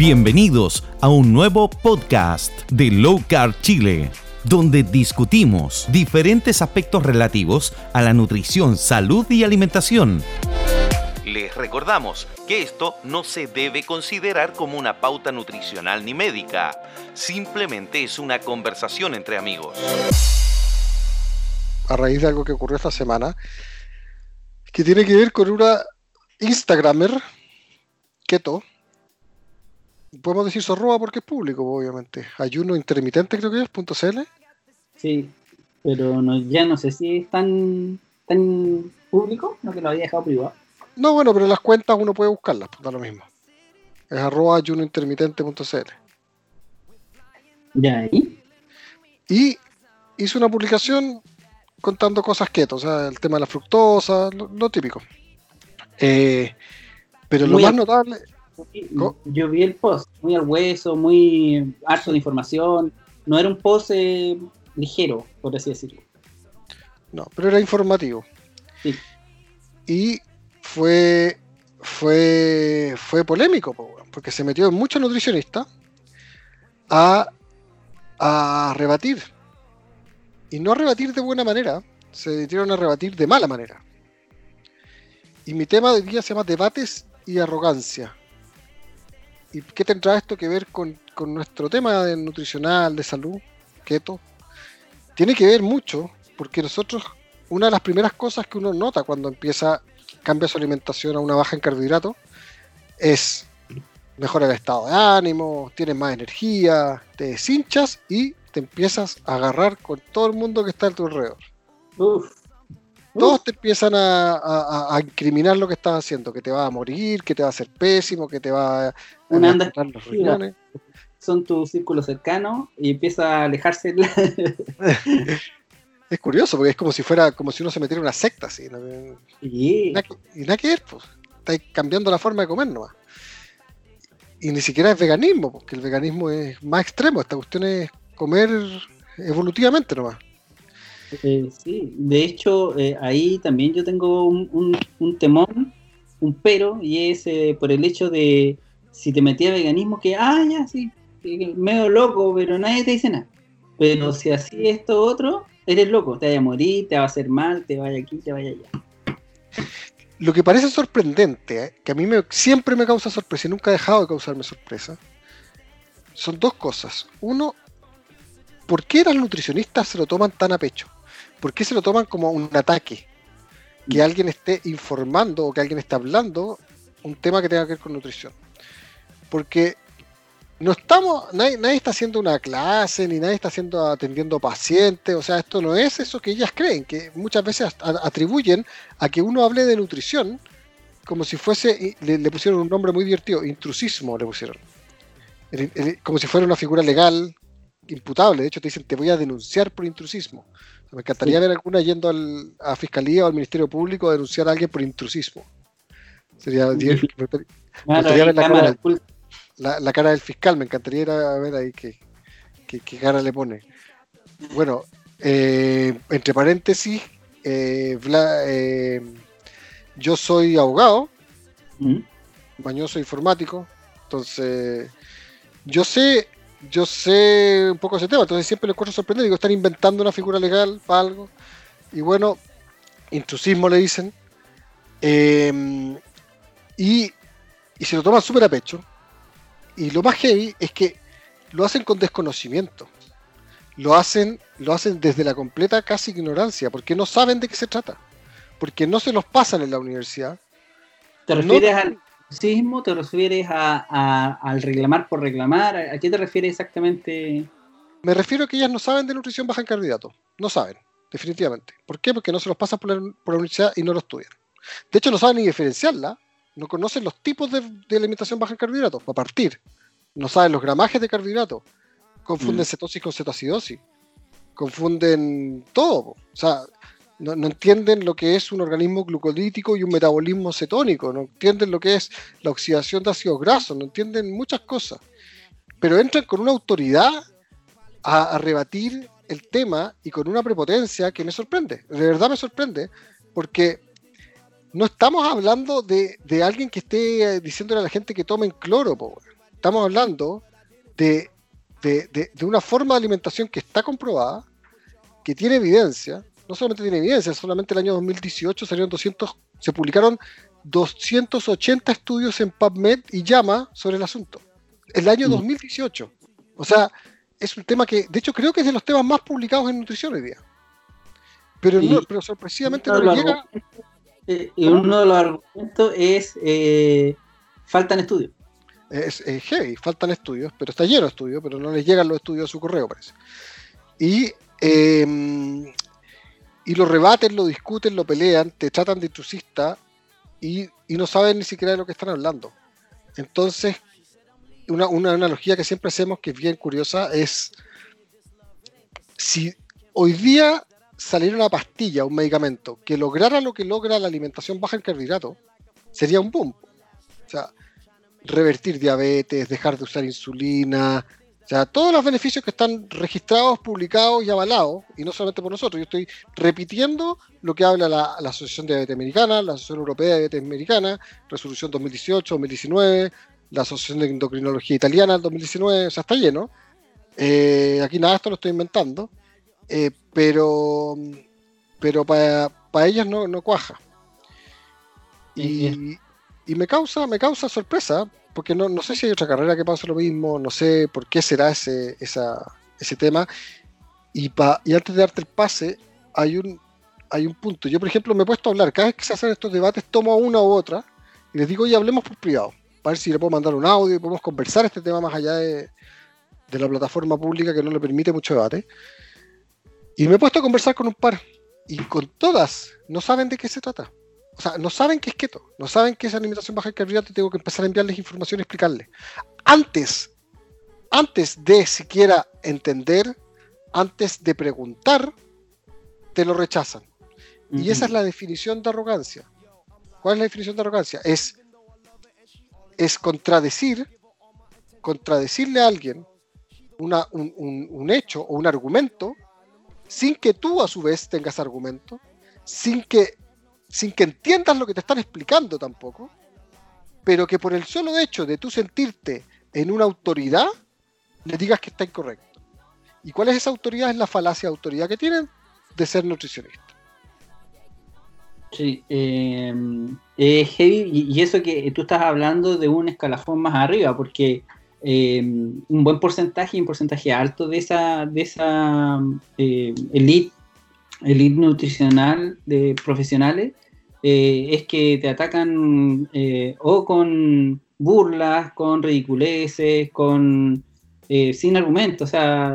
Bienvenidos a un nuevo podcast de Low Carb Chile, donde discutimos diferentes aspectos relativos a la nutrición, salud y alimentación. Les recordamos que esto no se debe considerar como una pauta nutricional ni médica, simplemente es una conversación entre amigos. A raíz de algo que ocurrió esta semana, que tiene que ver con una Instagramer, Keto, podemos decir Zorroa porque es público, obviamente. Ayuno intermitente creo que es, punto .cl. Sí, pero no, ya no sé si es tan, tan público, no que lo había dejado privado. No, bueno, pero las cuentas uno puede buscarlas, pues da lo mismo. Es arroba ayunointermitente.cl. Ya ahí. Y hizo una publicación contando cosas keto, o sea, el tema de la fructosa, lo, típico. Eh, pero lo más notable, yo vi el post, muy al hueso, muy harto de información. No era un post eh, ligero, por así decirlo. No, pero era informativo. Y fue, fue, fue polémico, porque se metió en muchos nutricionistas a, a rebatir. Y no a rebatir de buena manera, se metieron a rebatir de mala manera. Y mi tema de día se llama debates y arrogancia. ¿Y qué tendrá esto que ver con, nuestro tema de nutricional, de salud, keto? Tiene que ver mucho, porque nosotros, una de las primeras cosas que uno nota cuando empieza, cambia su alimentación a una baja en carbohidratos, es mejora el estado de ánimo, tienes más energía, te deshinchas y te empiezas a agarrar con todo el mundo que está a tu alrededor. Uf todos te empiezan a, incriminar lo que estás haciendo, que te va a morir, que te va a hacer pésimo, que te va a, Una anda los riñones. Son tu círculo cercano y empieza a alejarse. es curioso, porque es como si fuera, como si uno se metiera en una secta, así. Y, nada, que ver, pues. Estáis cambiando la forma de comer nomás. Y ni siquiera es veganismo, porque el veganismo es más extremo. Esta cuestión es comer evolutivamente nomás. Eh, sí, de hecho, eh, ahí también yo tengo un, un, temón, un pero, y es eh, por el hecho de si te metía veganismo, que, ah, ya, sí, medio loco, pero nadie te dice nada. Pero si así esto otro, eres loco, te vaya a morir, te va a hacer mal, te vaya aquí, te vaya allá. Lo que parece sorprendente, que a mí me, siempre me causa sorpresa y nunca ha dejado de causarme sorpresa, son dos cosas. Uno, ¿por qué los nutricionistas se lo toman tan a pecho? ¿Por qué se lo toman como un ataque? Que mm. alguien esté informando o que alguien esté hablando un tema que tenga que ver con nutrición. Porque no estamos, nadie, está haciendo una clase, ni nadie está haciendo atendiendo pacientes, o sea, esto no es eso que ellas creen, que muchas veces atribuyen a que uno hable de nutrición como si fuese, le, le pusieron un nombre muy divertido, intrusismo le pusieron. como si fuera una figura legal, imputable, de hecho te dicen te voy a denunciar por intrusismo. Me encantaría ver alguna yendo al, a Fiscalía o al Ministerio Público a denunciar a alguien por intrusismo. Sería me, encantaría ver la cara, del fiscal, me encantaría ir a ver ahí qué, cara le pone. Bueno, eh, entre paréntesis, eh, eh, yo soy abogado, bañoso informático, entonces yo sé yo sé un poco ese tema, entonces siempre les encuentro sorprendente. Digo, están inventando una figura legal para algo. Y bueno, intrusismo le dicen. Em, y, se lo toman súper a pecho. Y lo más heavy es que lo hacen con desconocimiento. Lo hacen, lo hacen desde la completa casi ignorancia, porque no saben de qué se trata. Porque no se los pasan en la universidad. ¿Te refieres al, ¿Te refieres a, al reclamar por reclamar? ¿A qué te refieres exactamente? Me refiero a que ellas no saben de nutrición baja en carbohidratos. No saben, definitivamente. ¿Por qué? Porque no se los pasan por la, universidad y no lo estudian. De hecho, no saben ni diferenciarla. No conocen los tipos de, alimentación baja en carbohidratos, a partir. No saben los gramajes de carbohidratos. Confunden mm. cetosis con cetoacidosis. Confunden todo. O sea, no, entienden lo que es un organismo glucolítico y un metabolismo cetónico, no entienden lo que es la oxidación de ácidos grasos, no entienden muchas cosas. Pero entran con una autoridad a, rebatir el tema y con una prepotencia que me sorprende. De verdad me sorprende, porque no estamos hablando de, alguien que esté diciéndole a la gente que tomen cloro, estamos hablando de, de, una forma de alimentación que está comprobada, que tiene evidencia, no solamente tiene evidencia, solamente el año 2018 salieron 200, se publicaron 280 estudios en PubMed y llama sobre el asunto. El año 2018. Mm. O sea, es un tema que, de hecho, creo que es de los temas más publicados en nutrición hoy día. Pero, no, pero sorpresivamente no llega. Eh, y uno de los argumentos es eh, faltan estudios. Es, heavy, faltan estudios, pero está lleno de estudios, pero no les llegan los estudios a su correo, parece. Y, em, y lo rebaten, lo discuten, lo pelean, te tratan de intrusista y, no saben ni siquiera de lo que están hablando. Entonces, una, una analogía que siempre hacemos, que es bien curiosa, es si hoy día saliera una pastilla, un medicamento, que lograra lo que logra la alimentación baja en carbohidratos, sería un boom. O sea, revertir diabetes, dejar de usar insulina, sea, todos los beneficios que están registrados, publicados y avalados, y no solamente por nosotros, yo estoy repitiendo lo que habla la, Asociación de Diabetes Americana, la Asociación Europea de Diabetes Americana, Resolución 2018, 2019, la Asociación de Endocrinología Italiana 2019, o sea, está lleno. Eh, aquí nada, esto lo estoy inventando, eh, pero pero para ellos no, no cuaja. Y, y me causa, me causa sorpresa, porque no, no sé si hay otra carrera que pasa lo mismo, no sé por qué será ese, esa, ese tema. Y, pa, y antes de darte el pase, hay un, hay un punto. Yo, por ejemplo, me he puesto a hablar, cada vez que se hacen estos debates, tomo una u otra y les digo, oye, hablemos por privado, para ver si le puedo mandar un audio y podemos conversar este tema más allá de, de la plataforma pública que no le permite mucho debate. Y me he puesto a conversar con un par, y con todas no saben de qué se trata o sea, no saben qué es keto, no saben qué es alimentación baja en carbohidratos y tengo que empezar a enviarles información y explicarles. Antes, antes de siquiera entender, antes de preguntar, te lo rechazan. Y esa es la definición de arrogancia. ¿Cuál es la definición de arrogancia? Es, es contradecir, contradecirle a alguien una, un, un hecho o un argumento sin que tú a su vez tengas argumento, sin que sin que entiendas lo que te están explicando tampoco, pero que por el solo hecho de tú sentirte en una autoridad, le digas que está incorrecto. ¿Y cuál es esa autoridad? Es la falacia de autoridad que tienen de ser nutricionista. Sí, eh, heavy, y eso que tú estás hablando de un escalafón más arriba, porque eh, un buen porcentaje, un porcentaje alto de esa, de esa eh, elite, elite nutricional de profesionales eh, es que te atacan eh, o con burlas, con ridiculeces, con eh, sin argumentos. O sea,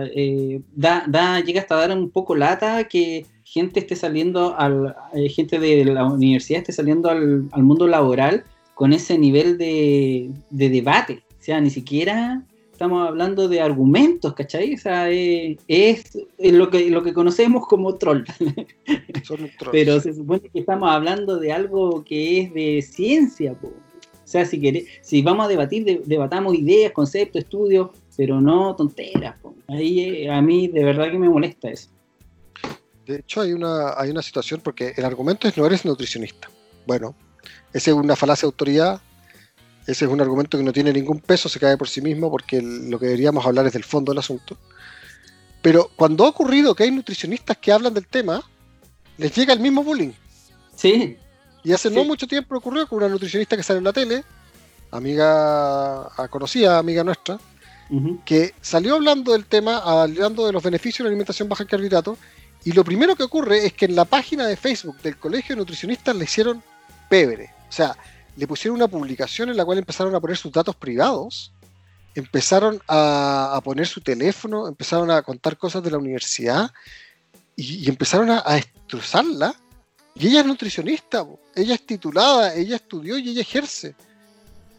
da, da, llega hasta dar un poco lata que gente esté saliendo, al, gente de la universidad esté saliendo al, mundo laboral con ese nivel de, de debate. O sea, ni siquiera estamos hablando de argumentos, ¿cachai? O sea, es, lo, que, lo que conocemos como troll. Pero se supone que estamos hablando de algo que es de ciencia, o sea, si, si vamos a debatir, debatamos ideas, conceptos, estudios, pero no tonteras. Ahí eh, a mí de verdad que me molesta eso. De hecho, hay una, hay una situación porque el argumento es no eres nutricionista. Bueno, esa es una falacia de autoridad ese es un argumento que no tiene ningún peso, se cae por sí mismo porque lo que deberíamos hablar es del fondo del asunto. Pero cuando ha ocurrido que hay nutricionistas que hablan del tema, les llega el mismo bullying. Sí. Y hace no mucho tiempo ocurrió con una nutricionista que sale en la tele, amiga conocida, amiga nuestra, que salió hablando del tema, hablando de los beneficios de la alimentación baja en carbohidratos, y lo primero que ocurre es que en la página de Facebook del Colegio de Nutricionistas le hicieron pebre. O sea, le pusieron una publicación en la cual empezaron a poner sus datos privados, empezaron a, poner su teléfono, empezaron a contar cosas de la universidad y, empezaron a, destrozarla. Y ella es nutricionista, ella es titulada, ella estudió y ella ejerce.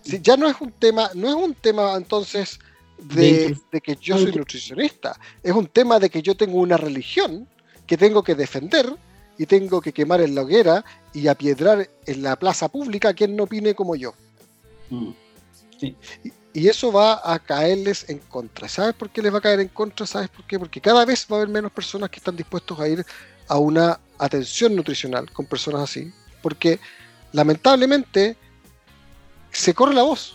ya no es un tema, no es un tema entonces de, de que yo soy nutricionista, es un tema de que yo tengo una religión que tengo que defender y tengo que quemar en la hoguera y apiedrar en la plaza pública a quien no opine como yo. Mm. Y, eso va a caerles en contra. ¿Sabes por qué les va a caer en contra? ¿Sabes por qué? Porque cada vez va a haber menos personas que están dispuestos a ir a una atención nutricional con personas así. Porque lamentablemente se corre la voz.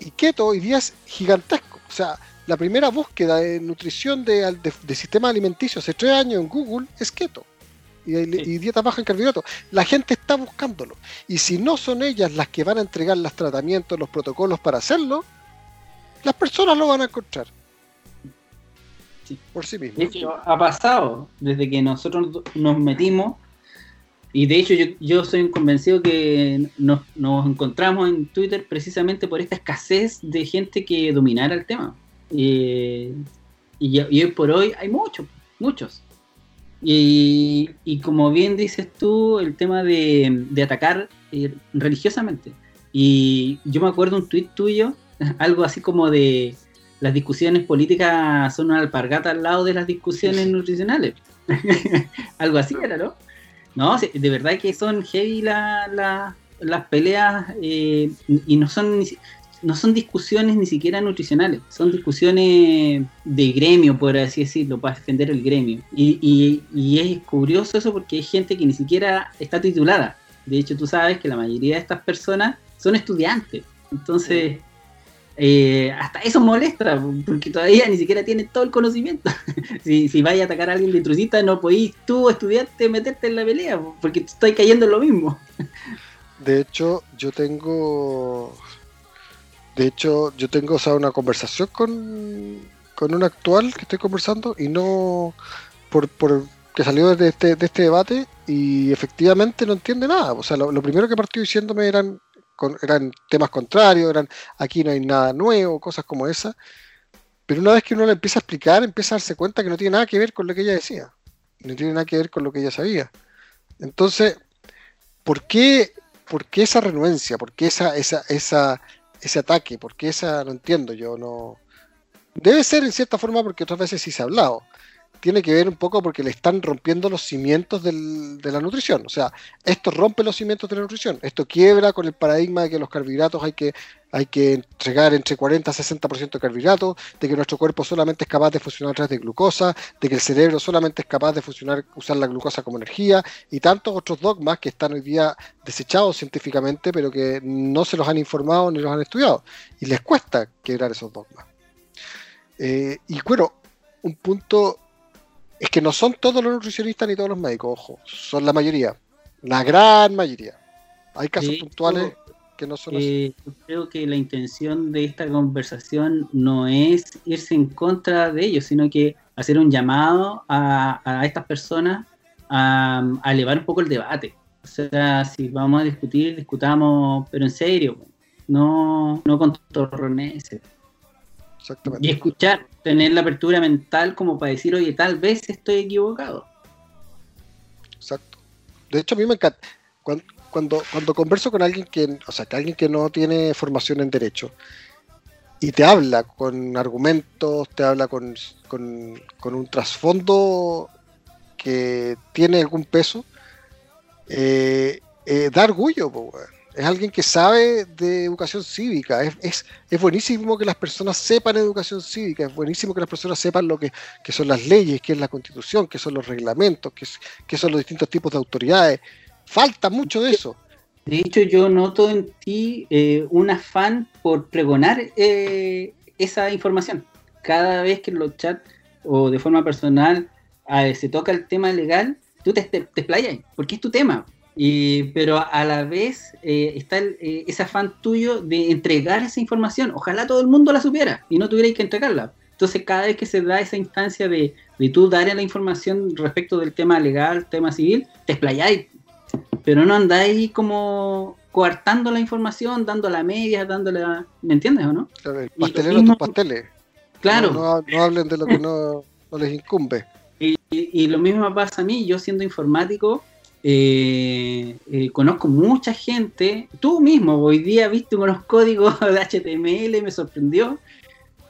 Y keto hoy día es gigantesco. O sea, la primera búsqueda de nutrición de, sistema alimenticio hace tres años en Google es keto. Y, y, dieta baja en carbohidratos. La gente está buscándolo. Y si no son ellas las que van a entregar los tratamientos, los protocolos para hacerlo, las personas lo van a encontrar. Por sí mismo. ha pasado desde que nosotros nos metimos. Y de hecho yo, soy convencido que nos, encontramos en Twitter precisamente por esta escasez de gente que dominara el tema. y, hoy por hoy hay muchos, muchos. Y, como bien dices tú, el tema de, atacar eh, religiosamente. Y yo me acuerdo un tuit tuyo, algo así como de las discusiones políticas son una alpargata al lado de las discusiones nutricionales. algo así era, ¿no? No, de verdad que son heavy las peleas eh, y no son no son discusiones ni siquiera nutricionales, son discusiones de gremio, por así decirlo, para defender el gremio. Y, es curioso eso porque hay gente que ni siquiera está titulada. De hecho, tú sabes que la mayoría de estas personas son estudiantes. Entonces, eh, hasta eso molesta, porque todavía ni siquiera tienen todo el conocimiento. si, si vaya a atacar a alguien de intrusista, no podéis tú, estudiante, meterte en la pelea, porque estás cayendo en lo mismo. De hecho, yo tengo de hecho, yo tengo una conversación con, un actual que estoy conversando y no por, que salió de este, de este debate y efectivamente no entiende nada. O sea, lo, primero que partió diciéndome eran, eran temas contrarios, eran aquí no hay nada nuevo, cosas como esa. Pero una vez que uno le empieza a explicar, empieza a darse cuenta que no tiene nada que ver con lo que ella decía. No tiene nada que ver con lo que ella sabía. Entonces, ¿por qué, por qué esa renuencia? ¿Por qué esa, esa, esa, ese ataque? Porque esa no entiendo, yo no... Debe ser en cierta forma porque otras veces sí se ha hablado. Tiene que ver un poco porque le están rompiendo los cimientos de la nutrición. O sea, esto rompe los cimientos de la nutrición. Esto quiebra con el paradigma de que los carbohidratos hay que, hay que entregar entre 40 a 60% de carbohidratos, de que nuestro cuerpo solamente es capaz de funcionar a través de glucosa, de que el cerebro solamente es capaz de funcionar, usar la glucosa como energía y tantos otros dogmas que están hoy día desechados científicamente, pero que no se los han informado ni los han estudiado. Y les cuesta quebrar esos dogmas. Eh, y bueno, un punto es que no son todos los nutricionistas ni todos los médicos, ojo, son la mayoría, la gran mayoría. Hay casos puntuales que no son así. Eh, creo que la intención de esta conversación no es irse en contra de ellos, sino que hacer un llamado a, estas personas a, elevar un poco el debate. O sea, si vamos a discutir, discutamos, pero en serio, no, no con torroneses. Y escuchar, tener la apertura mental como para decir, oye, tal vez estoy equivocado. Exacto. De hecho, a mí me encanta. Cuando, cuando, converso con alguien que, o sea, que alguien que no tiene formación en derecho y te habla con argumentos, te habla con, un trasfondo que tiene algún peso, eh, eh, da orgullo, es alguien que sabe de educación cívica. Es, buenísimo que las personas sepan educación cívica, es buenísimo que las personas sepan lo que, son las leyes, qué es la constitución, qué son los reglamentos, qué, son los distintos tipos de autoridades. Falta mucho de eso. De hecho, yo noto en ti eh, un afán por pregonar eh, esa información. Cada vez que en los chats o de forma personal se toca el tema legal, tú te, te, te explayas, porque es tu tema pero a la vez eh, está eh, ese afán tuyo de entregar esa información. Ojalá todo el mundo la supiera y no tuvierais que entregarla. Entonces, cada vez que se da esa instancia de, de tú dar la información respecto del tema legal, tema civil, te explayáis. Pero no andáis como coartando la información, dándola a medias, dándola. ¿Me entiendes o no? Claro, el pastelero tus pasteles. Claro. No, hablen de lo que no, les incumbe. Y, y, lo mismo pasa a mí, yo siendo informático, eh, eh, conozco mucha gente, tú mismo hoy día viste unos códigos de HTML, me sorprendió.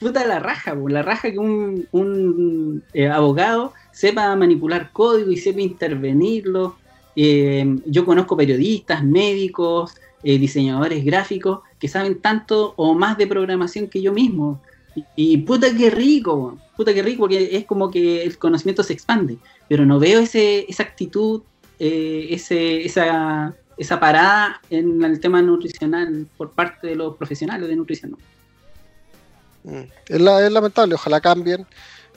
Puta la raja, la raja que un, eh, abogado sepa manipular código y sepa intervenirlo. yo conozco periodistas, médicos, diseñadores gráficos que saben tanto o más de programación que yo mismo. Y, puta que rico, puta que rico, porque es como que el conocimiento se expande. Pero no veo ese, esa actitud eh, ese, esa, esa parada en el tema nutricional por parte de los profesionales de nutrición. Mm. Es, lamentable, ojalá cambien.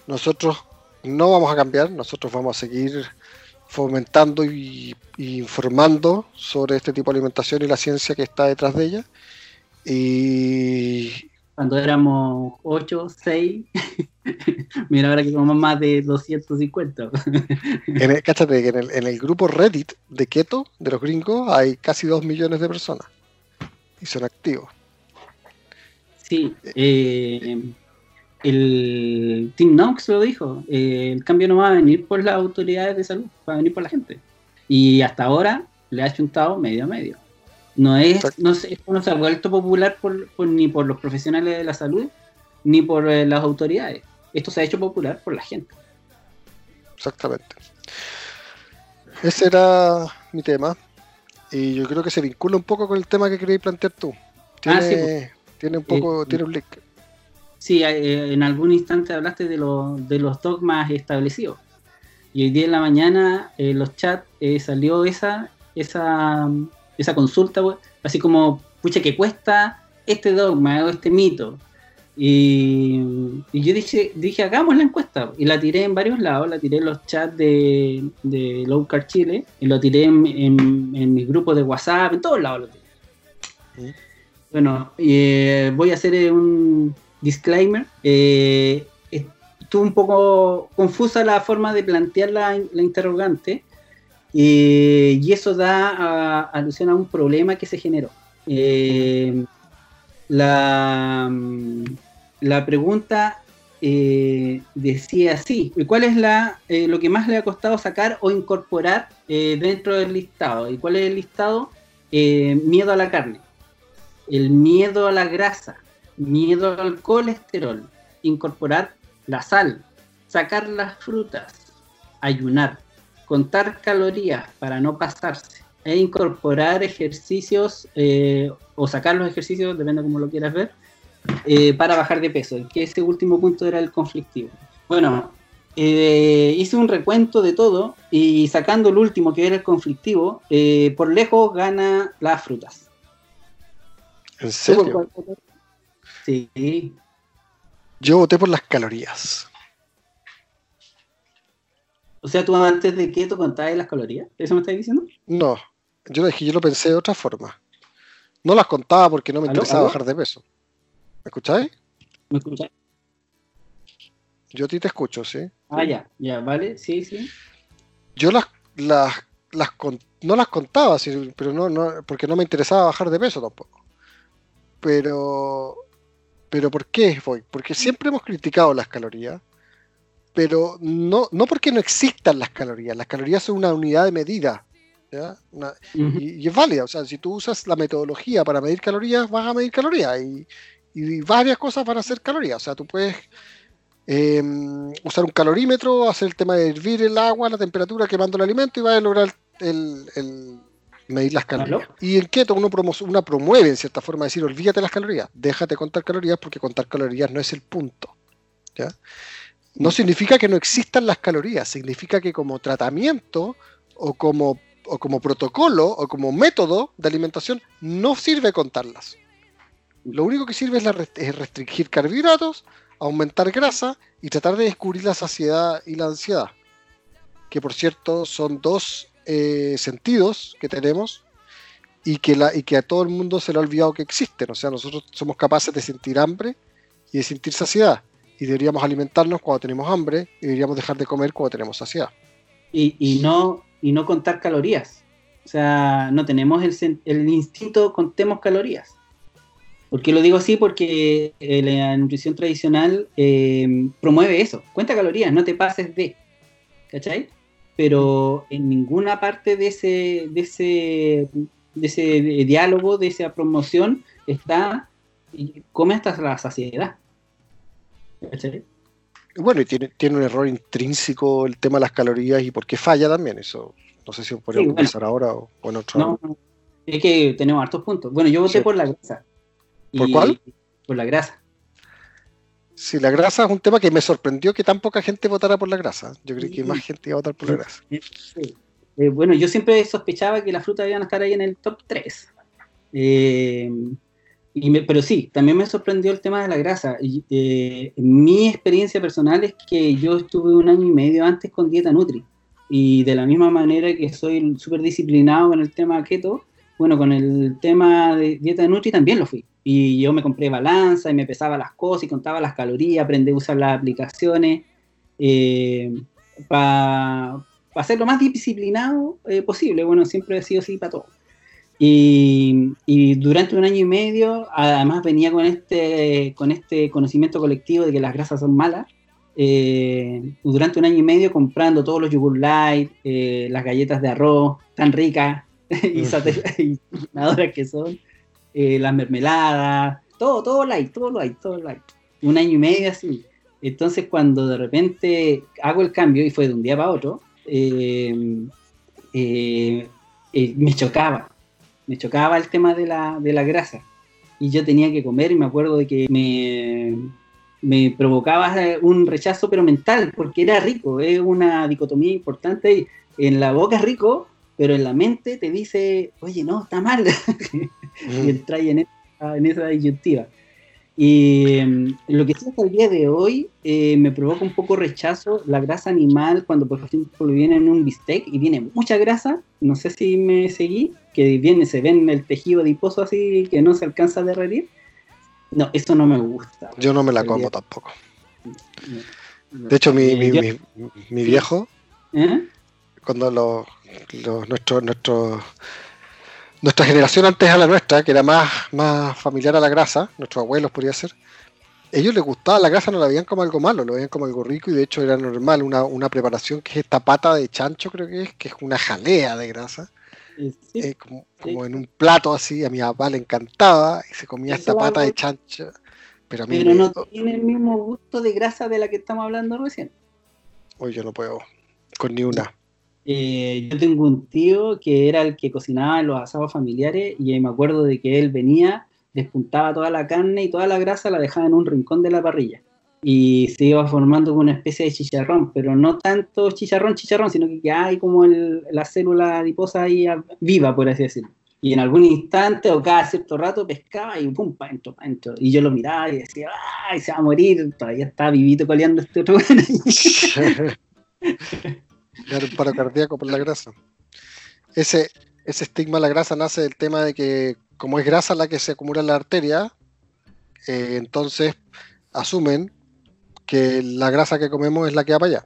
Nosotros no vamos a cambiar, nosotros vamos a seguir fomentando y, informando sobre este tipo de alimentación y la ciencia que está detrás de ella. Y... Cuando éramos 8, 6, mira ahora que somos más de 250. en el, cáchate que en el, en el grupo Reddit de Keto, de los gringos, hay casi 2 millones de personas y son activos. Sí, eh, el Team Knox lo dijo, eh, el cambio no va a venir por las autoridades de salud, va a venir por la gente. Y hasta ahora le ha chuntado medio a medio. No es, no se, no se ha vuelto popular por, ni por los profesionales de la salud, ni por eh, las autoridades. Esto se ha hecho popular por la gente. Exactamente. Ese era mi tema. Y yo creo que se vincula un poco con el tema que queréis plantear tú. Ah, tiene, tiene un poco, eh, tiene un link. Sí, eh, en algún instante hablaste de, de los dogmas establecidos. Y hoy día en la mañana en los chats eh, salió esa, esa, esa consulta, así como, pucha, que cuesta este dogma o este mito. Y, yo dije, dije, hagamos la encuesta. Y la tiré en varios lados, la tiré en los chats de, de Low Car Chile, y lo tiré en, en, mis grupos de WhatsApp, en todos lados lo tiré. Bueno, eh, voy a hacer un disclaimer. Eh, estuvo un poco confusa la forma de plantear la, interrogante eh, y eso da alusión a un problema que se generó. la, la pregunta decía así, ¿cuál es la, lo que más le ha costado sacar o incorporar dentro del listado? ¿Y cuál es el listado? miedo a la carne el miedo a la grasa, miedo al colesterol, incorporar la sal, sacar las frutas, ayunar, contar calorías para no pasarse e incorporar ejercicios eh, o sacar los ejercicios, depende de cómo lo quieras ver, eh, para bajar de peso, que ese último punto era el conflictivo. Bueno, eh, hice un recuento de todo y sacando el último que era el conflictivo, por lejos gana las frutas ¿En serio? Sí. Yo voté por las calorías. O sea, tú antes de keto contabas las calorías. ¿Eso me estás diciendo? No. Yo lo dije, yo lo pensé de otra forma. No las contaba porque no me interesaba bajar de peso. ¿Me escucháis? ¿Me escucháis? Yo a ti te escucho, sí. Ah, ya, ya, vale, sí, sí. Yo las, las, las no las contaba, pero no, no, porque no me interesaba bajar de peso tampoco. Pero, pero ¿por qué voy? Porque siempre hemos criticado las calorías, pero no, no porque no existan las calorías. Las calorías son una unidad de medida. y, es válida. O sea, si tú usas la metodología para medir calorías, vas a medir calorías. Y, varias cosas van a ser calorías. O sea, tú puedes em, usar un calorímetro, hacer el tema de hervir el agua, la temperatura, quemando el alimento y vas a lograr el medir las calorías. Y en keto uno, una promueve en cierta forma decir, olvídate las calorías, déjate contar calorías porque contar calorías no es el punto. ¿ya? No significa que no existan las calorías, significa que como tratamiento o como, o como protocolo o como método de alimentación no sirve contarlas. Lo único que sirve es restringir carbohidratos, aumentar grasa y tratar de descubrir la saciedad y la ansiedad. Que por cierto son dos eh, sentidos que tenemos y que, la, y que a todo el mundo se le ha olvidado que existen. O sea, nosotros somos capaces de sentir hambre y de sentir saciedad. Y deberíamos alimentarnos cuando tenemos hambre y deberíamos dejar de comer cuando tenemos saciedad. Y, no, y no contar calorías. O sea, no tenemos el, el instinto, contemos calorías. ¿Por qué lo digo así? Porque eh, la nutrición tradicional eh, promueve eso. Cuenta calorías, no te pases de. ¿Cachai? pero en ninguna parte de ese, de ese, de ese diálogo, de esa promoción, está come hasta la saciedad. Bueno, y tiene, tiene un error intrínseco el tema de las calorías y por qué falla también. Eso no sé si podríamos sí, ahora o, en otro. No, no, es que tenemos hartos puntos. Bueno, yo voté por la grasa. ¿Por cuál? Por la grasa. Sí, la grasa es un tema que me sorprendió que tan poca gente votara por la grasa. Yo creí que más gente iba a votar por la grasa. Eh, bueno, yo siempre sospechaba que las frutas iban a estar ahí en el top 3. Eh, Y pero sí, también me sorprendió el tema de la grasa. Eh, mi experiencia personal es que yo estuve un año y medio antes con dieta Nutri. Y de la misma manera que soy súper disciplinado con el tema keto, bueno, con el tema de dieta Nutri también lo fui. Y yo me compré balanza y me pesaba las cosas y contaba las calorías, aprendí a usar las aplicaciones eh, para ser lo más disciplinado eh, posible. Bueno, siempre he sido así para todo. Y, durante un año y medio, además venía con este, con este conocimiento colectivo de que las grasas son malas. Eh, durante un año y medio comprando todos los yogurt light, eh, las galletas de arroz tan ricas y, y que son, eh, las mermeladas, todo, todo light, todo light, todo light. Un año y medio así. Entonces cuando de repente hago el cambio y fue de un día para otro, me chocaba me chocaba el tema de la, de la grasa. Y yo tenía que comer y me acuerdo de que me, me provocaba un rechazo pero mental, porque era rico, es una dicotomía importante. En la boca es rico, pero en la mente te dice, oye, no, está mal. y entra en esa, en esa disyuntiva. Y em, lo que sí hasta el día de hoy eh, me provoca un poco rechazo la grasa animal cuando por ejemplo viene en un bistec y viene mucha grasa, no sé si me seguí, que viene, se ve en el tejido adiposo así que no se alcanza a derretir. No, eso no me gusta. Yo no me la como tampoco. De hecho, mi, eh, mi, viejo, ¿Eh? cuando los, los, nuestros, nuestros nuestra generación antes a la nuestra, que era más, más familiar a la grasa, nuestros abuelos podría ser, ellos les gustaba la grasa, no la veían como algo malo, lo veían como algo rico y de hecho era normal una, preparación que es esta pata de chancho, creo que es, que es una jalea de grasa. Eh, como, en un plato así, a mi papá le encantaba y se comía esta pata de chancho. Pero, a mí pero no tiene el mismo gusto de grasa de la que estamos hablando recién. Hoy yo no puedo, con ni una. Eh, yo tengo un tío que era el que cocinaba los asados familiares y me acuerdo de que él venía, despuntaba toda la carne y toda la grasa la dejaba en un rincón de la parrilla y se iba formando una especie de chicharrón, pero no tanto chicharrón, chicharrón, sino que hay como la célula adiposa ahí viva, por así decirlo. Y en algún instante o cada cierto rato pescaba y pum, pa' pa' dentro. Y yo lo miraba y decía, ¡ay, se va a morir! Todavía está vivito coleando este otro. Dar un paro cardíaco por la grasa. Ese, estigma de la grasa nace del tema de que, como es grasa la que se acumula en la arteria, eh, entonces asumen que la grasa que comemos es la que va para allá.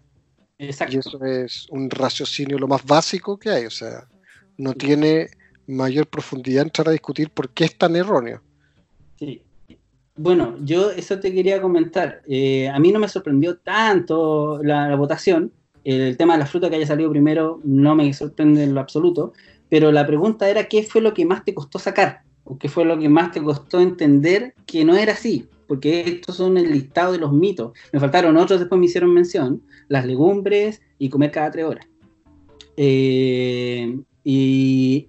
Exacto. Y eso es un raciocinio lo más básico que hay. O sea, no tiene mayor profundidad entrar a discutir por qué es tan erróneo. Sí. Bueno, yo eso te quería comentar. Eh, a mí no me sorprendió tanto la votación, el tema de la fruta que haya salido primero no me sorprende en lo absoluto, pero la pregunta era qué fue lo que más te costó sacar, o qué fue lo que más te costó entender que no era así, porque estos son el listado de los mitos. Me faltaron otros, después me hicieron mención, las legumbres y comer cada tres horas. Eh, y,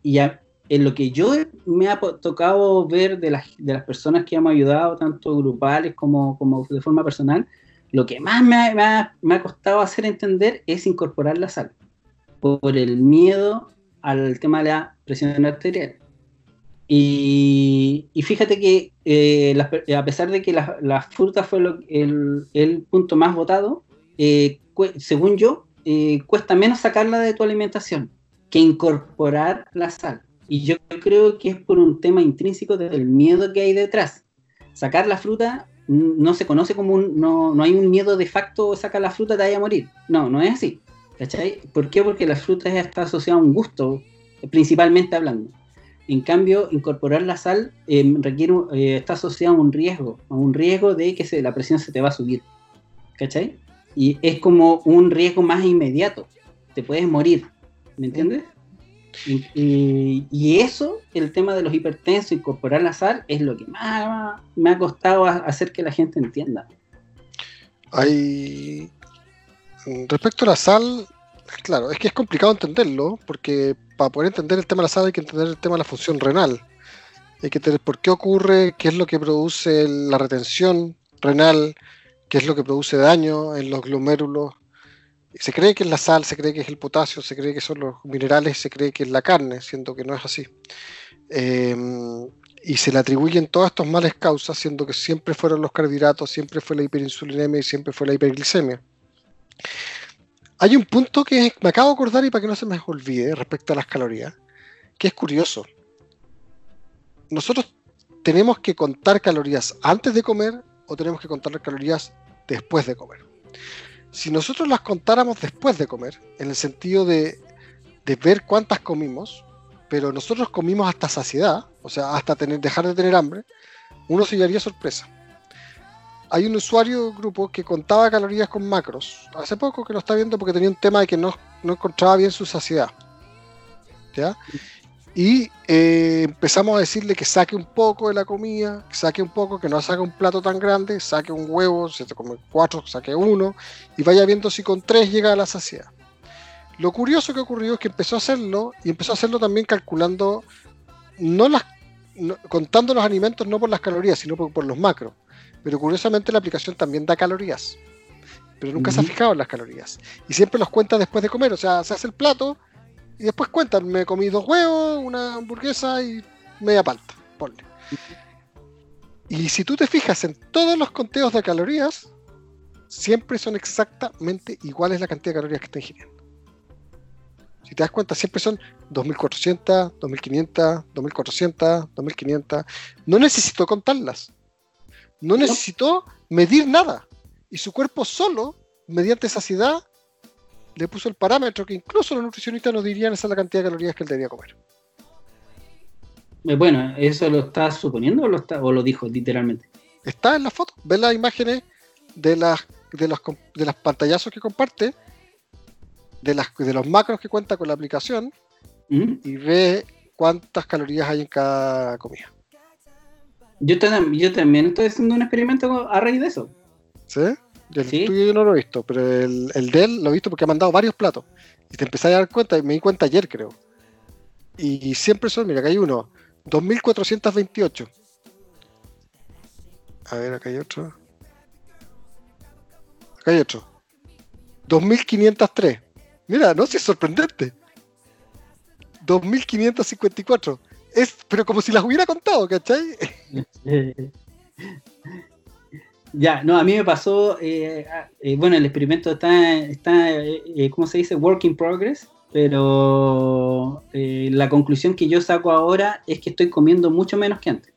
en lo que yo me ha tocado ver de las, de las personas que hemos ayudado, tanto grupales como, como de forma personal, lo que más me ha, costado hacer entender es incorporar la sal, por el miedo al tema de la presión arterial. Y, fíjate que eh, a pesar de que la, fruta fue el, punto más votado, eh, según yo, eh, cuesta menos sacarla de tu alimentación que incorporar la sal. Y yo creo que es por un tema intrínseco del miedo que hay detrás. Sacar la fruta no se conoce como un, no, no hay un miedo de facto, saca la fruta, te vaya a morir. No, no es así. ¿Cachai? ¿Por qué? Porque la fruta está asociada a un gusto, principalmente hablando. En cambio, incorporar la sal em, requiere, eh, está asociado a un riesgo, a un riesgo de que la presión se te va a subir. ¿Cachai? Y es como un riesgo más inmediato. Te puedes morir. ¿Me entiendes? Y, eso, el tema de los hipertensos, incorporar la sal, es lo que más me ha costado hacer que la gente entienda. Hay. Respecto a la sal, claro, es que es complicado entenderlo, porque para poder entender el tema de la sal hay que entender el tema de la función renal. Hay que entender por qué ocurre, qué es lo que produce la retención renal, qué es lo que produce daño en los glomérulos se cree que es la sal, se cree que es el potasio, se cree que son los minerales, se cree que es la carne, siendo que no es así. Em, y se le atribuyen todos estos males causas, siendo que siempre fueron los carbohidratos, siempre fue la hiperinsulinemia y siempre fue la hiperglicemia. Hay un punto que me acabo de acordar y para que no se me olvide respecto a las calorías, que es curioso. Nosotros tenemos que contar calorías antes de comer o tenemos que contar calorías después de comer. Si nosotros las contáramos después de comer, en el sentido de, de ver cuántas comimos, pero nosotros comimos hasta saciedad, o sea, hasta dejar de tener hambre, uno se llevaría sorpresa. Hay un usuario grupo que contaba calorías con macros, hace poco que lo está viendo porque tenía un tema de que no, no encontraba bien su saciedad. ¿Ya? Y eh, empezamos a decirle que saque un poco de la comida, que saque un poco, que no saque un plato tan grande, saque un huevo, se te come cuatro, saque uno, y vaya viendo si con tres llega a la saciedad. Lo curioso que ocurrió es que empezó a hacerlo, y empezó a hacerlo también calculando, no las, contando los alimentos no por las calorías, sino por, los macros. Pero curiosamente la aplicación también da calorías, pero nunca se ha fijado en las calorías. Y siempre los cuenta después de comer, o sea, se hace el plato y después cuentan, me comí dos huevos, una hamburguesa y media palta, ponle. Y si tú te fijas en todos los conteos de calorías, siempre son exactamente iguales la cantidad de calorías que está ingiriendo. Si te das cuenta, siempre son 2400, 2500, 2400, 2500. No necesitó contarlas. No necesitó medir nada. Y su cuerpo solo, mediante saciedad, le puso el parámetro que incluso los nutricionistas nos dirían esa es la cantidad de calorías que él debía comer. Eh, bueno, ¿eso lo está suponiendo o lo, está, o lo dijo literalmente? Está en la foto. Ve las imágenes de las, de los, de las pantallazos que comparte, de, las, de los macros que cuenta con la aplicación ¿Mm? y ve cuántas calorías hay en cada comida. Yo, yo también estoy haciendo un experimento a raíz de eso. ¿Sí? El yo no lo he visto, pero el, el, de él lo he visto porque ha mandado varios platos. Y te empecé a dar cuenta, y me di cuenta ayer, creo. Y siempre son, mira, acá hay uno, 2428. A ver, acá hay otro. Acá hay otro. 2503. Mira, no, si es sorprendente. 2554. Es, pero como si las hubiera contado, ¿cachai? Ya, no, a mí me pasó, eh, eh, bueno, el experimento está, está eh, ¿cómo se dice? Work in progress, pero la conclusión que yo saco ahora es que estoy comiendo mucho menos que antes.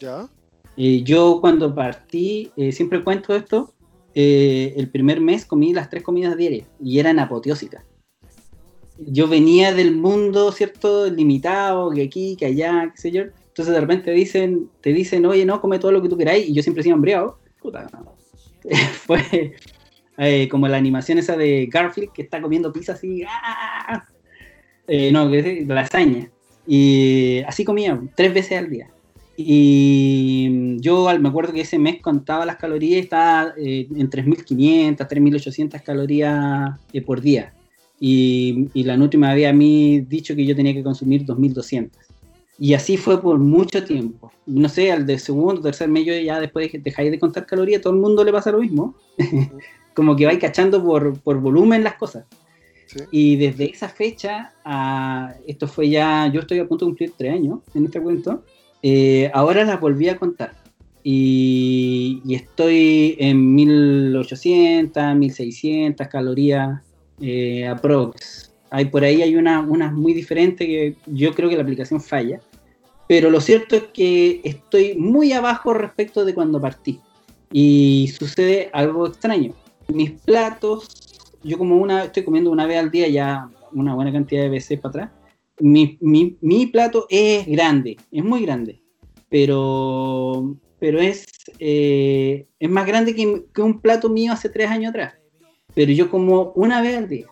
¿Ya? yo cuando partí, siempre cuento esto, el primer mes comí las tres comidas diarias y eran apoteósicas. Yo venía del mundo, ¿cierto? Limitado, que aquí, que allá, qué sé yo entonces de repente dicen, te dicen, oye, no, come todo lo que tú queráis, y yo siempre he sido hambriado. Puta, Fue eh, como la animación esa de Garfield que está comiendo pizza así, ¡ah! eh, no, lasaña. Y así comía, tres veces al día. Y yo me acuerdo que ese mes contaba las calorías, estaba eh, en 3.500, 3.800 calorías por día. Y, y la Nutri me había a mí dicho que yo tenía que consumir 2.200. Y así fue por mucho tiempo. No sé, al de segundo, tercer mes, ya después dejáis de contar calorías, todo el mundo le pasa lo mismo. Como que vais cachando por, por volumen las cosas. Y desde esa fecha, a, esto fue ya, yo estoy a punto de cumplir tres años en este cuento, eh, ahora las volví a contar. Y, estoy en 1800, 1600 calorías eh, aprox hay, por ahí hay una, unas muy diferentes que yo creo que la aplicación falla. Pero lo cierto es que estoy muy abajo respecto de cuando partí. Y sucede algo extraño. Mis platos, yo como una, estoy comiendo una vez al día ya una buena cantidad de veces para atrás. Mi, mi, mi plato es grande, es muy grande. Pero, pero es, eh, es más grande que, que un plato mío hace tres años atrás. Pero yo como una vez al día.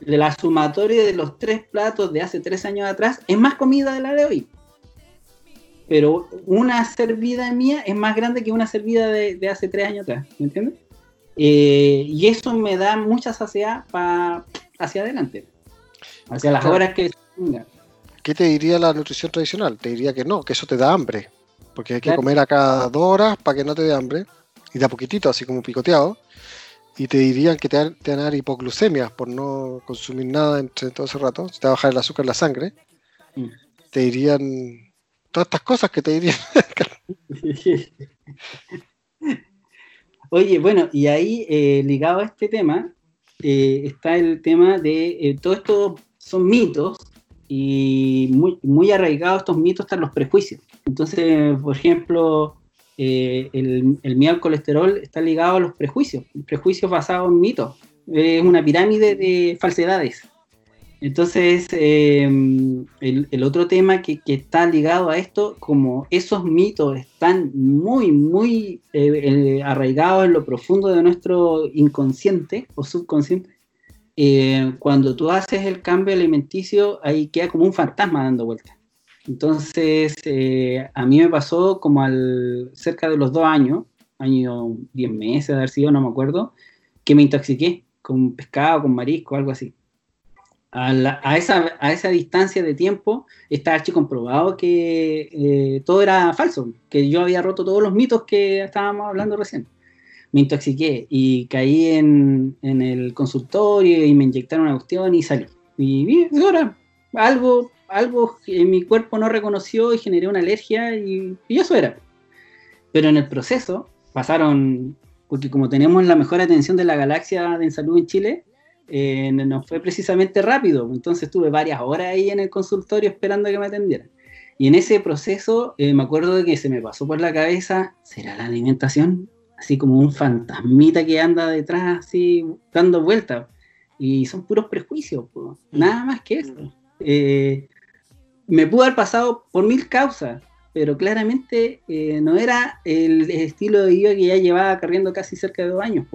De la sumatoria de los tres platos de hace tres años atrás es más comida de la de hoy. Pero una servida mía es más grande que una servida de, hace tres años atrás. ¿Me entiendes? Eh, y eso me da mucha saciedad para hacia adelante. Hacia las horas que ¿Qué te diría la nutrición tradicional? Te diría que no, que eso te da hambre. Porque hay que comer a cada dos horas para que no te dé hambre. Y de a poquitito, así como picoteado y te dirían que te van, a dar hipoglucemia por no consumir nada entre todo ese rato, te va a bajar el azúcar en la sangre. Mm. te dirían todas estas cosas que te dirían. Oye, bueno, y ahí eh, ligado a este tema eh, está el tema de eh, todo esto son mitos y muy, muy arraigados estos mitos están los prejuicios. Entonces, por ejemplo, el, el miedo al colesterol está ligado a los prejuicios, prejuicios basados en mitos. Es una pirámide de falsedades. Entonces, em, el, otro tema que, está ligado a esto, como esos mitos están muy, muy eh, eh, arraigados en lo profundo de nuestro inconsciente o subconsciente, eh, cuando tú haces el cambio alimenticio, ahí queda como un fantasma dando vueltas. Entonces, a mí me pasó como al cerca de los dos años, año 10 meses, de haber sido, no me acuerdo, que me intoxiqué con pescado, con marisco, algo así a, esa, a esa distancia de tiempo está archi comprobado que eh, todo era falso, que yo había roto todos los mitos que estábamos hablando recién. Me intoxiqué y caí en, en el consultorio y me inyectaron una cuestión y salí. Y vi, ahora algo, algo en mi cuerpo no reconoció y generé una alergia y, y eso era. Pero en el proceso pasaron, porque como tenemos la mejor atención de la galaxia en salud en Chile, eh, no fue precisamente rápido, entonces estuve varias horas ahí en el consultorio esperando a que me atendieran. Y en ese proceso eh, me acuerdo de que se me pasó por la cabeza, ¿será la alimentación? Así como un fantasmita que anda detrás, así dando vueltas. Y son puros prejuicios, nada más que eso. Eh, me pudo haber pasado por mil causas, pero claramente no era el estilo de vida que ya llevaba corriendo casi cerca de dos años.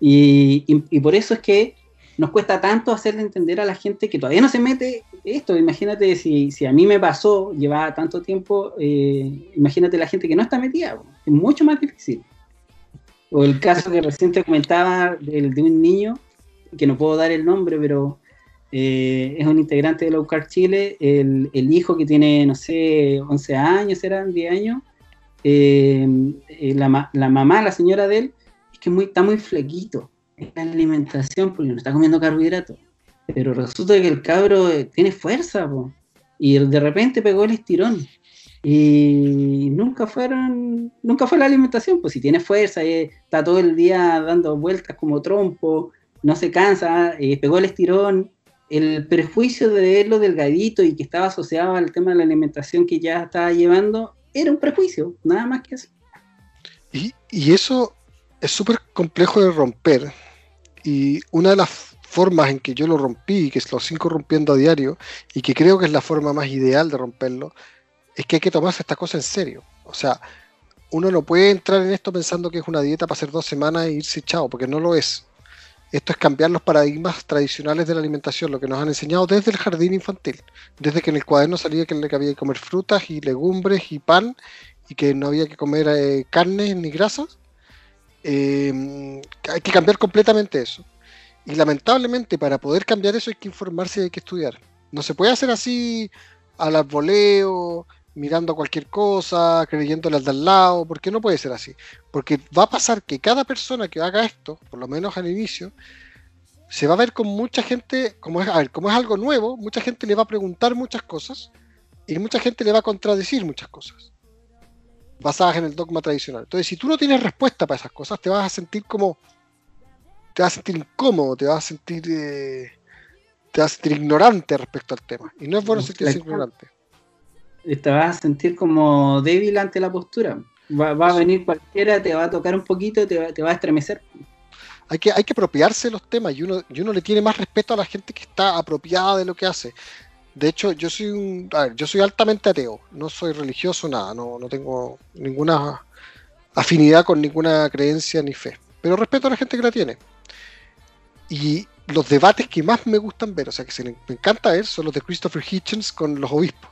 Y, por eso es que nos cuesta tanto hacerle entender a la gente que todavía no se mete esto. Imagínate si, si a mí me pasó, llevaba tanto tiempo, eh, imagínate la gente que no está metida, es mucho más difícil. O el caso que recién te comentaba de, de un niño, que no puedo dar el nombre, pero eh, es un integrante de Low Carb Chile, el, el, hijo que tiene, no sé, 11 años, eran 10 años, eh, la, la mamá, la señora de él, que muy, está muy flequito en la alimentación porque no está comiendo carbohidratos. Pero resulta que el cabro eh, tiene fuerza, y de repente pegó el estirón. Y nunca fueron, nunca fue la alimentación, pues si tiene fuerza, eh, está todo el día dando vueltas como trompo, no se cansa, eh, pegó el estirón, el prejuicio de verlo delgadito y que estaba asociado al tema de la alimentación que ya estaba llevando, era un prejuicio, nada más que eso. Y, y eso es súper complejo de romper y una de las formas en que yo lo rompí, que lo sigo rompiendo a diario y que creo que es la forma más ideal de romperlo, es que hay que tomarse esta cosa en serio. O sea, uno no puede entrar en esto pensando que es una dieta para hacer dos semanas e irse chao, porque no lo es. Esto es cambiar los paradigmas tradicionales de la alimentación, lo que nos han enseñado desde el jardín infantil, desde que en el cuaderno salía que había que comer frutas y legumbres y pan y que no había que comer eh, carne ni grasas eh, hay que cambiar completamente eso. Y lamentablemente para poder cambiar eso hay que informarse y hay que estudiar. No se puede hacer así al voleo, mirando cualquier cosa, creyéndole al de al lado, porque no puede ser así. Porque va a pasar que cada persona que haga esto, por lo menos al inicio, se va a ver con mucha gente, como es, a ver, como es algo nuevo, mucha gente le va a preguntar muchas cosas y mucha gente le va a contradecir muchas cosas basadas en el dogma tradicional. Entonces, si tú no tienes respuesta para esas cosas, te vas a sentir como. te vas a sentir incómodo, te vas a sentir. Eh, te vas a sentir ignorante respecto al tema. Y no es bueno sentirse ignorante. Te vas a sentir como débil ante la postura. Va, a venir cualquiera, te va a tocar un poquito, te te va a estremecer. Hay que, hay que apropiarse de los temas y uno, y uno le tiene más respeto a la gente que está apropiada de lo que hace. De hecho, yo soy un, yo soy altamente ateo, no soy religioso, nada, no, no tengo ninguna afinidad con ninguna creencia ni fe, pero respeto a la gente que la tiene. Y los debates que más me gustan ver, o sea, que se me encanta ver, son los de Christopher Hitchens con los obispos.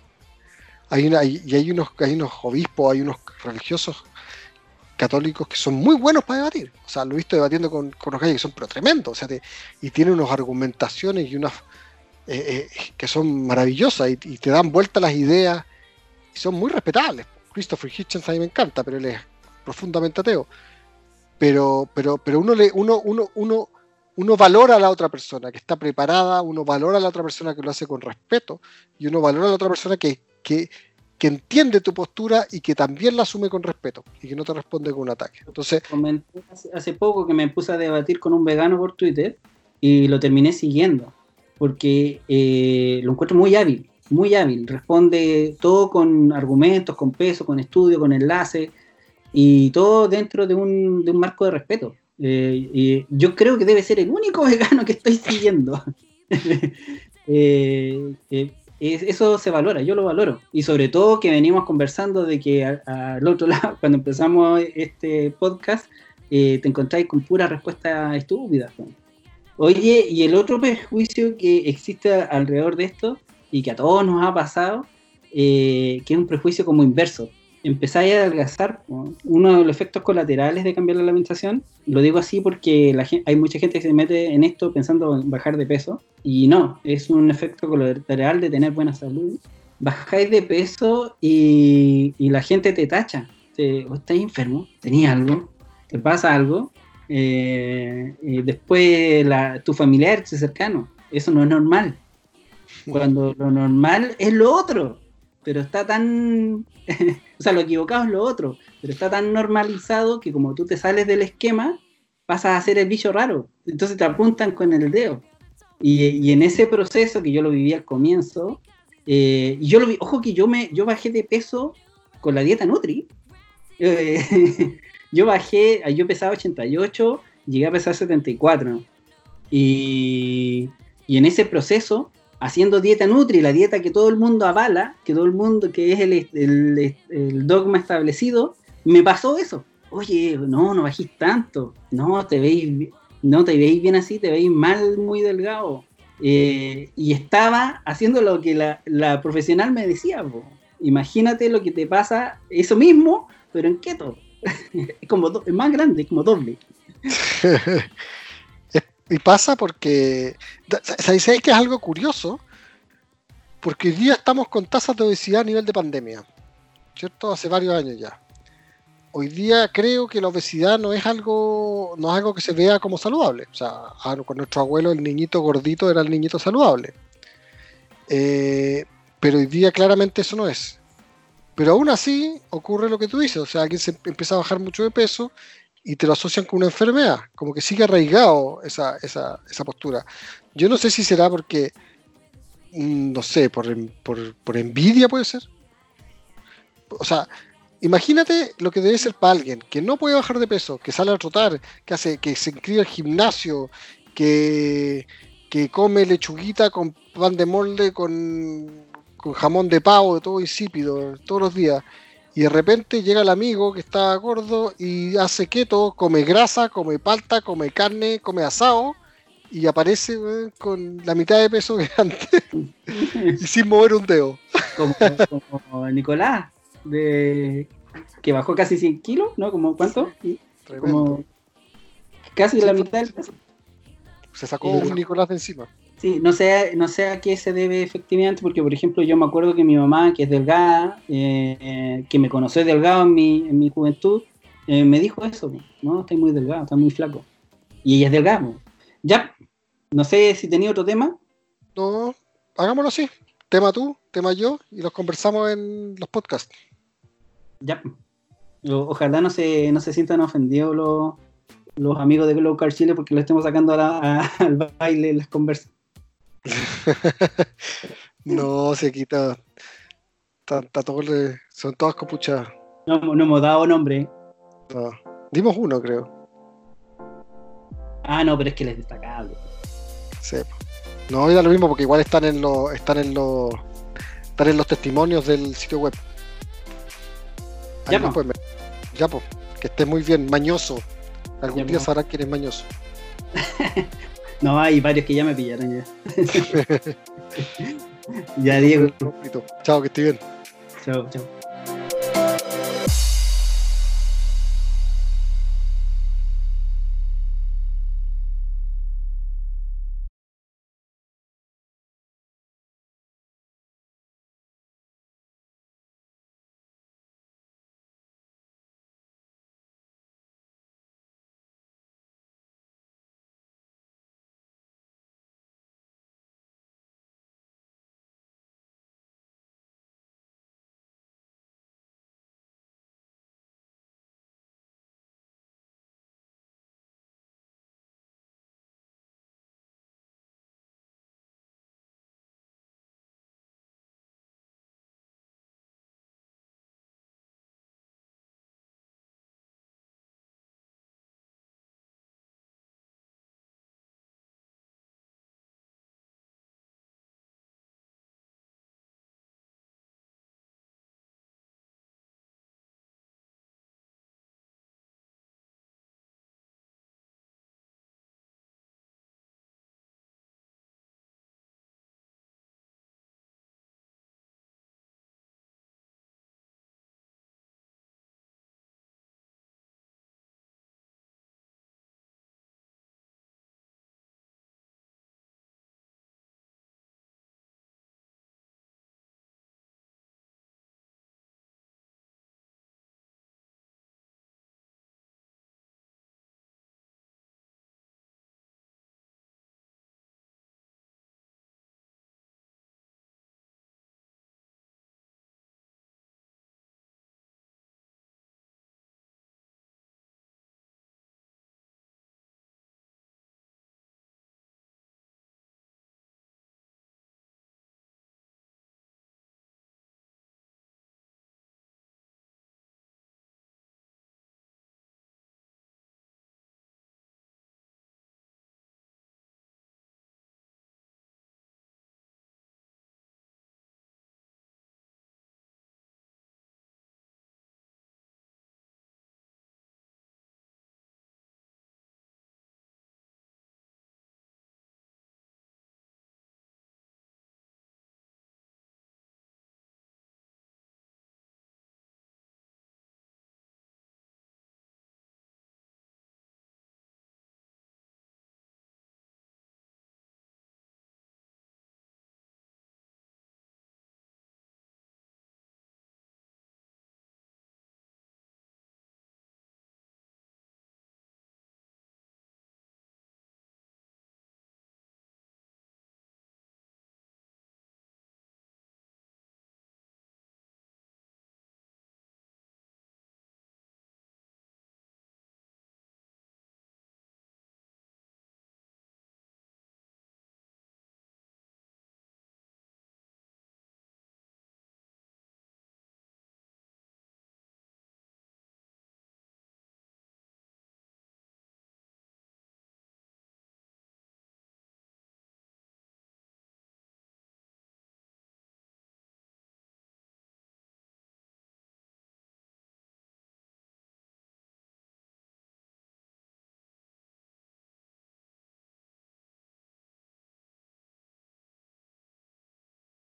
Hay una, y hay unos, hay unos obispos, hay unos religiosos católicos que son muy buenos para debatir. O sea, lo he visto debatiendo con, con los gallos que son pero tremendos. O sea, y tienen unas argumentaciones y unas eh, eh, que son maravillosas y, te dan vuelta las ideas y son muy respetables. Christopher Hitchens a mí me encanta, pero él es profundamente ateo. Pero, pero, pero uno, le, uno, uno, uno uno valora a la otra persona que está preparada, uno valora a la otra persona que lo hace con respeto y uno valora a la otra persona que, que, que entiende tu postura y que también la asume con respeto y que no te responde con un ataque. Entonces, comenté hace poco que me puse a debatir con un vegano por Twitter y lo terminé siguiendo porque eh, lo encuentro muy hábil, muy hábil. Responde todo con argumentos, con peso, con estudio, con enlace y todo dentro de un, de un marco de respeto. Eh, yo creo que debe ser el único vegano que estoy siguiendo. eh, eh eso se valora, yo lo valoro. Y sobre todo que venimos conversando de que al otro lado, cuando empezamos este podcast, eh, te encontráis con pura respuesta estúpida. Oye, y el otro prejuicio que existe alrededor de esto, y que a todos nos ha pasado, eh, que es un prejuicio como inverso empezáis a adelgazar, uno de los efectos colaterales de cambiar la alimentación, lo digo así porque la hay mucha gente que se mete en esto pensando en bajar de peso, y no, es un efecto colateral de tener buena salud. Bajáis de peso y, la gente te tacha, te, estás enfermo, tenías algo, te pasa algo, eh, y después la, tu familiar, tu cercano, eso no es normal. Cuando lo normal es lo otro pero está tan, o sea, lo equivocado es lo otro, pero está tan normalizado que como tú te sales del esquema, pasas a ser el bicho raro, entonces te apuntan con el dedo. Y, en ese proceso que yo lo viví al comienzo, eh, yo lo ojo que yo me, yo bajé de peso con la dieta Nutri. Yo bajé, yo pesaba 88, llegué a pesar 74. Y, y en ese proceso haciendo dieta Nutri, la dieta que todo el mundo avala, que todo el mundo, que es el, dogma establecido, me pasó eso. Oye, no, no bajís tanto, no te veis, no te veis bien así, te veis mal, muy delgado. Eh, y estaba haciendo lo que la, profesional me decía. Imagínate lo que te pasa, eso mismo, pero en keto. es como es más grande, es como doble. Y pasa porque, ¿sabéis que es algo curioso? Porque hoy día estamos con tasas de obesidad a nivel de pandemia, ¿cierto? Hace varios años ya. Hoy día creo que la obesidad no es algo, no es algo que se vea como saludable. O sea, con nuestro abuelo el niñito gordito era el niñito saludable. Eh, pero hoy día claramente eso no es. Pero aún así ocurre lo que tú dices, o sea, alguien se empieza a bajar mucho de peso y te lo asocian con una enfermedad, como que sigue arraigado esa, esa, esa postura. Yo no sé si será porque, mm, no sé, por, por, envidia puede ser. O sea, imagínate lo que debe ser para alguien que no puede bajar de peso, que sale a trotar, que hace, que se inscribe al gimnasio, que, que come lechuguita con pan de molde, con, con jamón de pavo, todo insípido, todos los días y de repente llega el amigo que está gordo y hace keto, come grasa, come palta, come carne, come asado y aparece con la mitad de peso que antes y sin mover un dedo. Como, Nicolás, de, que bajó casi 100 kilos, ¿no? Como ¿Cuánto? como casi la mitad del peso. Se sacó un Nicolás de encima. Sí, no sé, no sé a qué se debe efectivamente, porque por ejemplo yo me acuerdo que mi mamá, que es delgada, eh, que me conoció delgado en mi, en mi juventud, eh, me dijo eso, no, estoy muy delgado, está muy flaco. Y ella es delgada. Ya, no sé si tenía otro tema. No, hagámoslo así. Tema tú, tema yo, y los conversamos en los podcasts. Ya. ojalá no se, no se sientan ofendidos los, los amigos de Glow Car Chile porque lo estemos sacando al baile las conversas. no, se quita. son todas copuchadas. No, no hemos dado nombre. No. Dimos uno, creo. Ah, no, pero es que les destacable. Sí. No, era lo mismo porque igual están en los están en los están en los testimonios del sitio web. ya, pues. ya, pues. Que esté muy bien, mañoso. Algún día sabrán quién es mañoso. No, hay varios que ya me pillaron ya. ya, Diego. Chao, que esté bien. Chao, chao.